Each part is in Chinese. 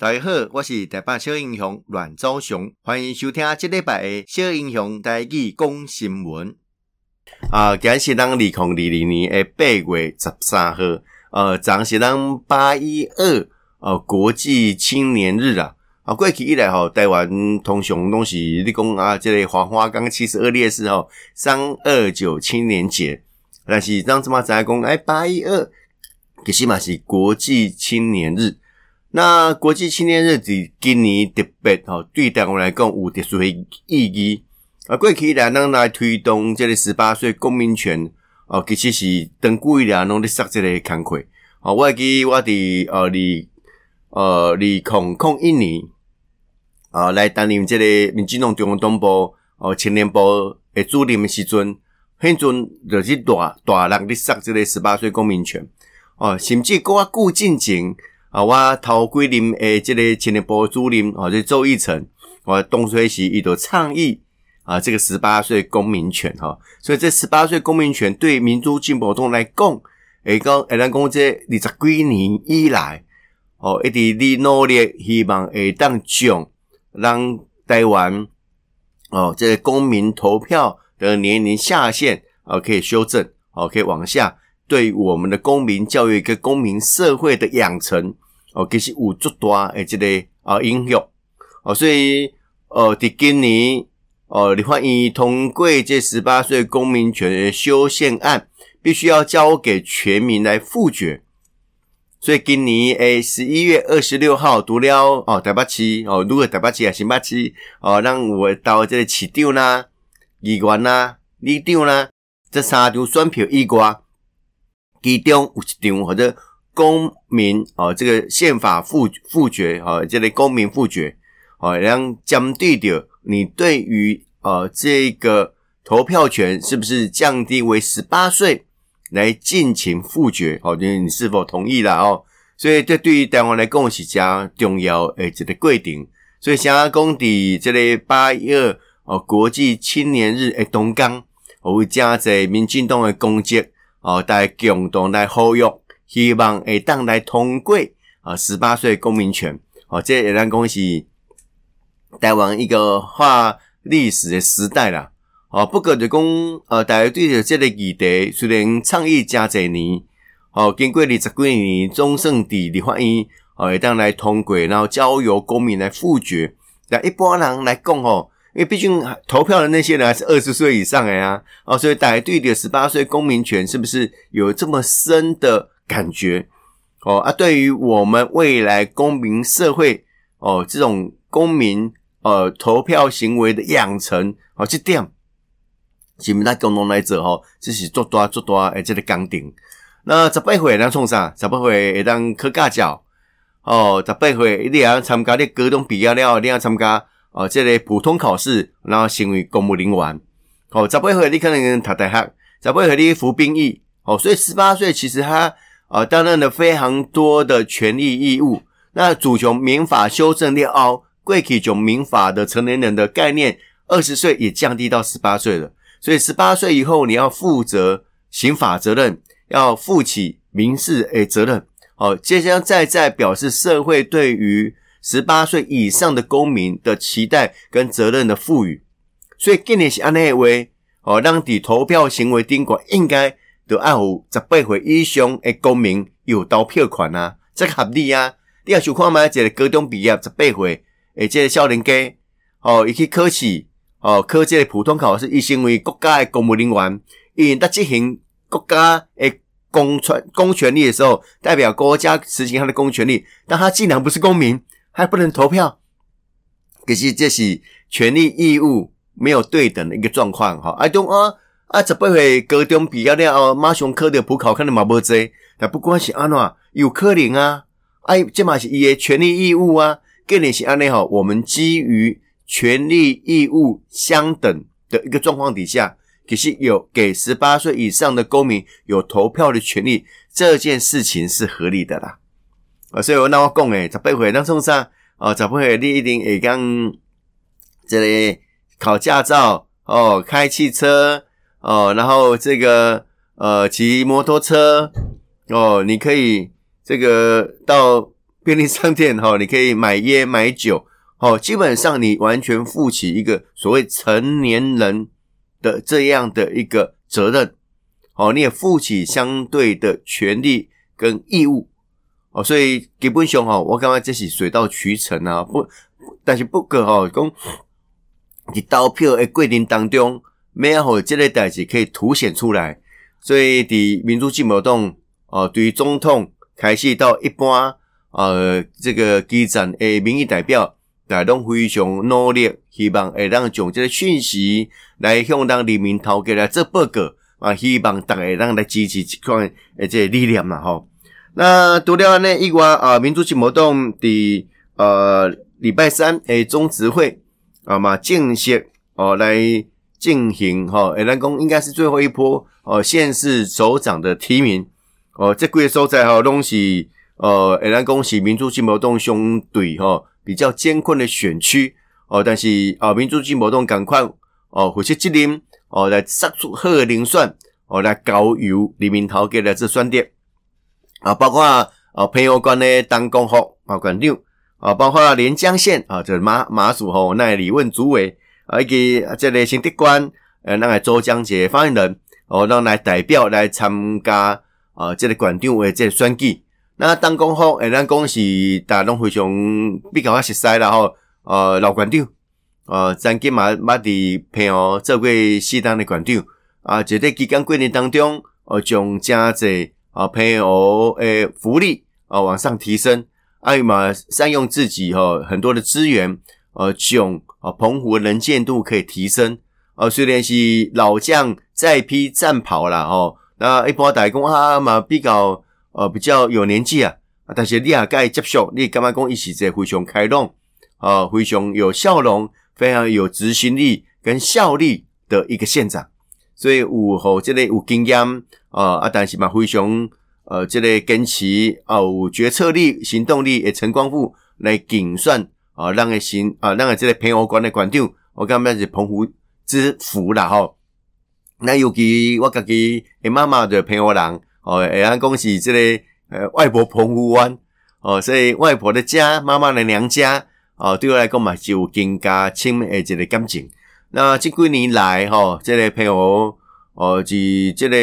大家好，我是台北小英雄阮昭雄，欢迎收听这礼拜的小英雄台语讲新闻。啊，今日是咱二零二零年的八月十三号，呃，昨是咱八一二呃国际青年日啊。啊，过去以来吼，台湾通常拢是你讲啊，这个黄花岗七十二烈士吼，三二九青年节，但是咱即马知影讲，哎，八一二其实嘛是国际青年日。那国际青年日子今年特别吼，对台湾来讲有特殊的意义。啊，过去以来咱来推动这个十八岁公民权，哦，其实是长久以来拢咧塞这个工课。哦，我记我伫呃二呃二零零一年，啊，来担任这个民进党中央党部哦青年部的主任的时阵，迄阵就是大大人咧说这个十八岁公民权。哦，甚至搁较久进前。啊，我头几任诶，这个青年部主任啊，就周奕成，我当初时伊就倡议啊，这个十八岁公民权哈，所以这十八岁公民权对民主进步党来讲，诶讲，诶咱讲这二十几年以来，哦，一直伫努力，希望会当将让台湾哦，这个公民投票的年龄下限啊，可以修正，哦，可以往下。对我们的公民教育跟公民社会的养成，哦，其实有足大诶，一个啊影响哦，所以呃，在今年呃，立法院通过这十八岁公民权修宪案，必须要交给全民来复决。所以今年诶，十一月二十六号读了哦，台北市哦，如果台北市啊，新北市哦，让我到这个市长啦、议员啦、里长啦，这三张选票以外。其中有一张或者公民哦，这个宪法复复决哦，这个公民复决哦，让针对着你对于呃这个投票权是不是降低为十八岁来进行复决哦，就是你是否同意了哦？所以这对于台湾来讲是加重要诶，这个规定。所以想要讲的这个八一二哦国际青年日诶，东港我会加在民进党的攻击。哦，大家共同来呼吁，希望会当来通过啊，十八岁公民权。哦，这也让讲是台湾一个画历史的时代啦。哦，不过就讲，呃，大家对着这个议题，虽然倡议加侪年，哦，经过二十几年，总算伫立法院，哦，会当来通过，然后交由公民来复决。但一般人来讲，吼。因为毕竟投票的那些人还是二十岁以上的呀，哦，所以大家对的十八岁公民权是不是有这么深的感觉？哦啊，对于我们未来公民社会哦，这种公民呃投票行为的养成哦，这点，是不是共同来者哦，这是做大做大诶，这个纲领。那十八岁能创啥？十八岁会当考驾照哦，十八岁一定要参加你高中毕业了，一定要参加。哦，这类普通考试，然后成为公务人员。哦，十八岁你可能读大学，十八岁你服兵役。哦，所以十八岁其实他啊担任了非常多的权利义务。那主从民法修正了后，过去从民法的成年人的概念，二十岁也降低到十八岁了。所以十八岁以后，你要负责刑法责任，要负起民事诶责任。哦，这将再再表示社会对于。十八岁以上的公民的期待跟责任的赋予，所以今年是按呢位哦，让你投票行为定管应该就按有十八岁以上的公民有投票权啊，这个合理啊。你要想看嘛，这个高中毕业十八岁，诶，这个少年家哦，伊去考试哦，考这个普通考试，伊成为国家的公务人员，伊在执行国家诶公权公权力的时候，代表国家实行他的公权力，但他既然不是公民。还不能投票，可是这是权利义务没有对等的一个状况哈。啊，中啊啊，十八岁高中毕业了后，马上考的补考，可能嘛无济。但不管是安怎，有可能啊，哎，这嘛是伊的权利义务啊。更连是安尼吼，我们基于权利义务相等的一个状况底下，其实有给十八岁以上的公民有投票的权利，这件事情是合理的啦。啊，所以我那我讲诶，十八岁当从啥？哦，十八岁你一定会讲这里考驾照哦，开汽车哦，然后这个呃骑摩托车哦，你可以这个到便利商店哈，你可以买烟买酒，哦，基本上你完全负起一个所谓成年人的这样的一个责任，哦，你也负起相对的权利跟义务，哦，所以基本上哈，我感觉这是水到渠成啊，不，但是不过哈，讲 你投票的过程当中，没有这个代志可以凸显出来，所以伫民主进步党，哦，对于总统开始到一般。呃，这个基层诶，民意代表大家拢非常努力，希望会当将这个讯息来向咱人民头家来做报告啊，希望大家让来支持这款诶这个力量嘛吼。那除了呢，以外啊，民主进步党的呃礼拜三诶中执会啊嘛正式哦来进行哈，诶咱讲应该是最后一波哦县市首长的提名哦，这几个所在吼拢是。呃，会当讲是民主进步党相对吼比较艰困的选区哦，但是啊，民主进步党赶快哦，负起责任哦，来杀出好的人选哦，来交由人民头家来做选择啊，包括啊，朋友关的当工户啊，馆长啊，包括连江县啊，这马马祖吼那李问主委啊，以及这个新竹关呃，那个周江杰发言人哦，让来代表来参加啊，这个馆长为这个选举。那当讲好，诶，咱讲是大家拢非常比较较熟悉啦吼，呃，老馆长，呃，曾经嘛捌伫朋友做过适当的馆长，啊，就在期间过年当中，呃，将真侪啊朋友诶福利啊往上提升，啊嘛善用自己吼很多的资源，呃，将啊澎湖的能见度可以提升，呃，虽然是老将再披战袍啦吼，那一般大家讲啊嘛比较。呃，比较有年纪啊，但是你也该接受，你干嘛讲伊是一起在非常开朗，呃，非常有笑容，非常有执行力跟效力的一个县长，所以有吼这个有经验啊啊，但是嘛非常呃这个坚持啊有决策力、行动力诶陈光富来竞选啊，咱个行啊，咱个即个澎湖关的馆长，我感觉是澎湖之福啦吼。那尤其我家己诶妈妈的澎湖人。哦，会当讲是即个呃外婆澎湖湾哦，所以外婆的家、妈妈的娘家哦，对我来讲嘛就更加亲密的这个感情。那即几年来哈、哦，这个朋友哦，是即个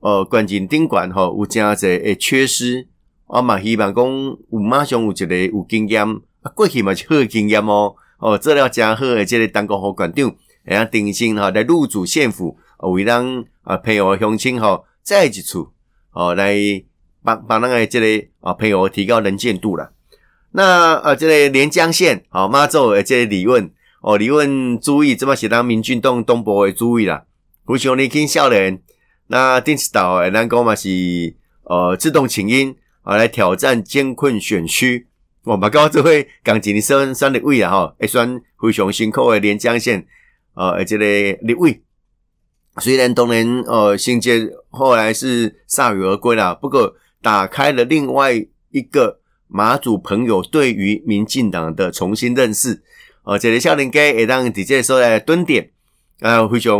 呃关键顶管吼有真侪诶缺失，我嘛希望讲有马上有一个有经验，啊过去嘛是好经验哦，哦做了真好的这个当国府馆长，会当定心哈来入主县府，为咱啊朋友乡亲吼。再一处哦，来帮帮那个这个啊朋友提高能见度啦。那呃，这个连江县哦，妈祖的这个李问哦，李问注意，这么是当民进党东部的注意啦。胡雄年轻少年，那电视岛诶，咱讲嘛是呃自动请缨啊，来挑战艰困选区。我们高这会刚进的选选立委啊吼，会选非常辛苦的连江县呃，这个立委。虽然当年呃，新界后来是铩羽而归了，不过打开了另外一个马祖朋友对于民进党的重新认识。呃，这个少年家会当直接说来蹲点，呃，非常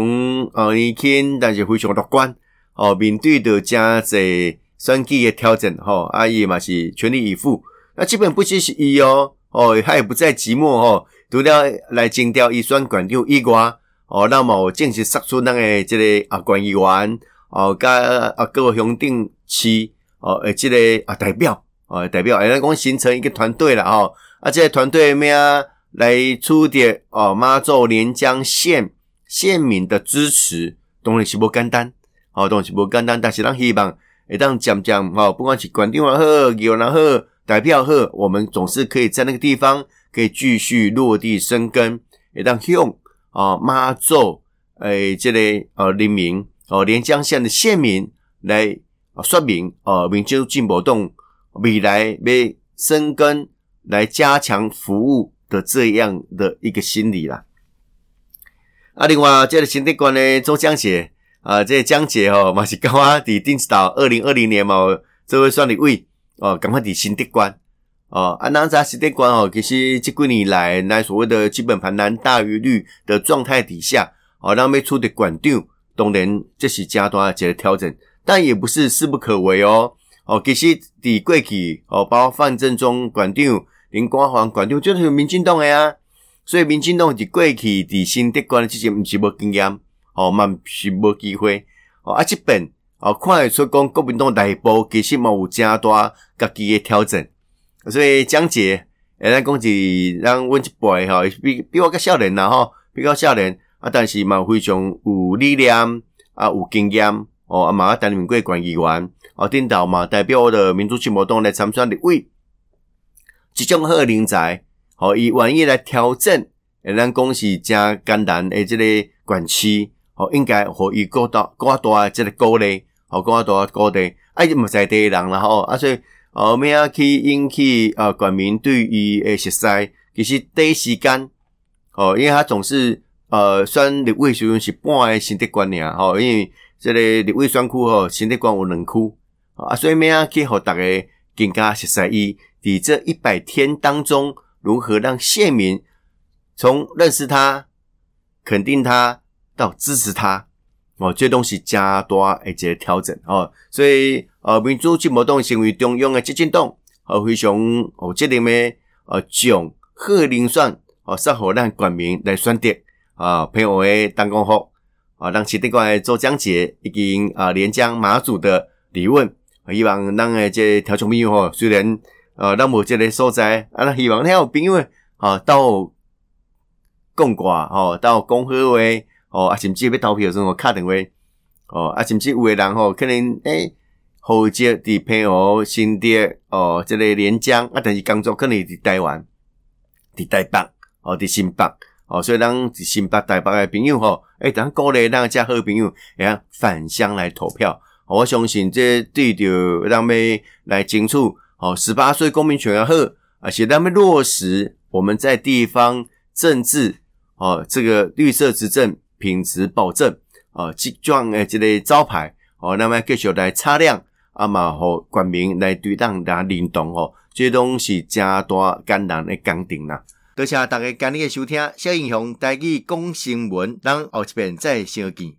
呃年轻，但是非常乐观。哦、呃，面对着真侪选举的挑战，吼、阿姨嘛是全力以赴。那基本不只是伊哦，哦，他也不再寂寞哦，除了来征调一选馆长以外。哦，那么正式杀出那个这个啊，县议员哦，加啊各个乡镇市哦，诶，这个啊代表哦，代表，诶，咱讲形成一个团队了哦，啊，这个团队咩啊，来出点哦，妈祖连江县县民的支持，当然是不简单，哦，当然是不简单，但是咱希望会当讲讲哦，不管是县长也好，议员也好，代表后，我们总是可以在那个地方可以继续落地生根，会当用。啊，妈祖，诶，这类呃，人民哦，连江县的县民来说明，哦，民主进步动未来要深耕来加强服务的这样的一个心理啦。啊，另外，这个新竹县的周江杰啊，这江杰哦，嘛是刚刚在电视岛二零二零年嘛，这位选立委哦，赶快底新竹县。哦，啊，那在新竹县哦，其实这几年来，那所谓的基本盘蓝大于绿的状态底下，哦，那没出的馆长，当然这是加大一个调整，但也不是势不可为哦。哦，其实伫过去哦，包括范振中馆长、林光煌馆长，就是民进党诶啊。所以民进党伫过去伫新竹关的之前，毋是无经验，哦，嘛是无机会。哦，啊，即边哦，看会出讲国民党内部其实嘛有诚大家己诶调整。所以蒋捷，诶，咱讲是咱阮一辈吼，比比我较少年啦吼，比较少年啊，但是嘛非常有理念啊，有经验哦，啊嘛担任过县议员，哦，顶头嘛代表我的民主进步党来参选立委，即种好人才。好，以愿意来调整，诶，咱讲是诚艰难诶，即个管区，好，应该互伊过大过大诶，即个鼓励，好，过大鼓励，啊，伊毋在地人啦，吼，啊，所以，后尾啊，去引起啊，国民对伊诶熟悉，其实第一时间，哦，因为他总是，呃，选立委时阵是半个新竹县尔，吼，因为即个立委选区吼，新竹县有两区，啊，所以尾啊，去互逐个更加熟悉伊，伫这一百天当中。如何让县民从认识他、肯定他到支持他？哦，这东西加多一些调整哦，所以呃，民主进步党成为中央的激进党，呃，非常哦，这里面呃，将好人选哦，适合让国民来选择啊，朋友的当公后啊，让其他国做讲解，已经啊，连江马祖的理论，希望让诶这调整朋友吼，虽然。呃，咱无这个所在，啊，咱希望遐有朋友啊，到共挂哦，到讲好话哦，啊，甚至要投票时阵，敲电话哦，啊，甚至有的人吼，可能诶，户籍伫澎湖、新竹哦，即个连江啊，但是工作可能伫台湾、伫台北哦，伫新北哦，所以咱伫新北、台北的朋友吼，诶，咱鼓励咱遮好朋友，会晓返乡来投票。我相信这对着咱们来争取。哦，十八岁公民权要好，而且他们落实我们在地方政治哦，这个绿色执政品质保证哦，集装诶这类招牌哦，那么继续来擦亮啊嘛，和国民来对咱来认同哦，这东西加大艰难的工程啦。多谢大家今日的收听，小英雄带去讲新闻，咱后一遍再相见。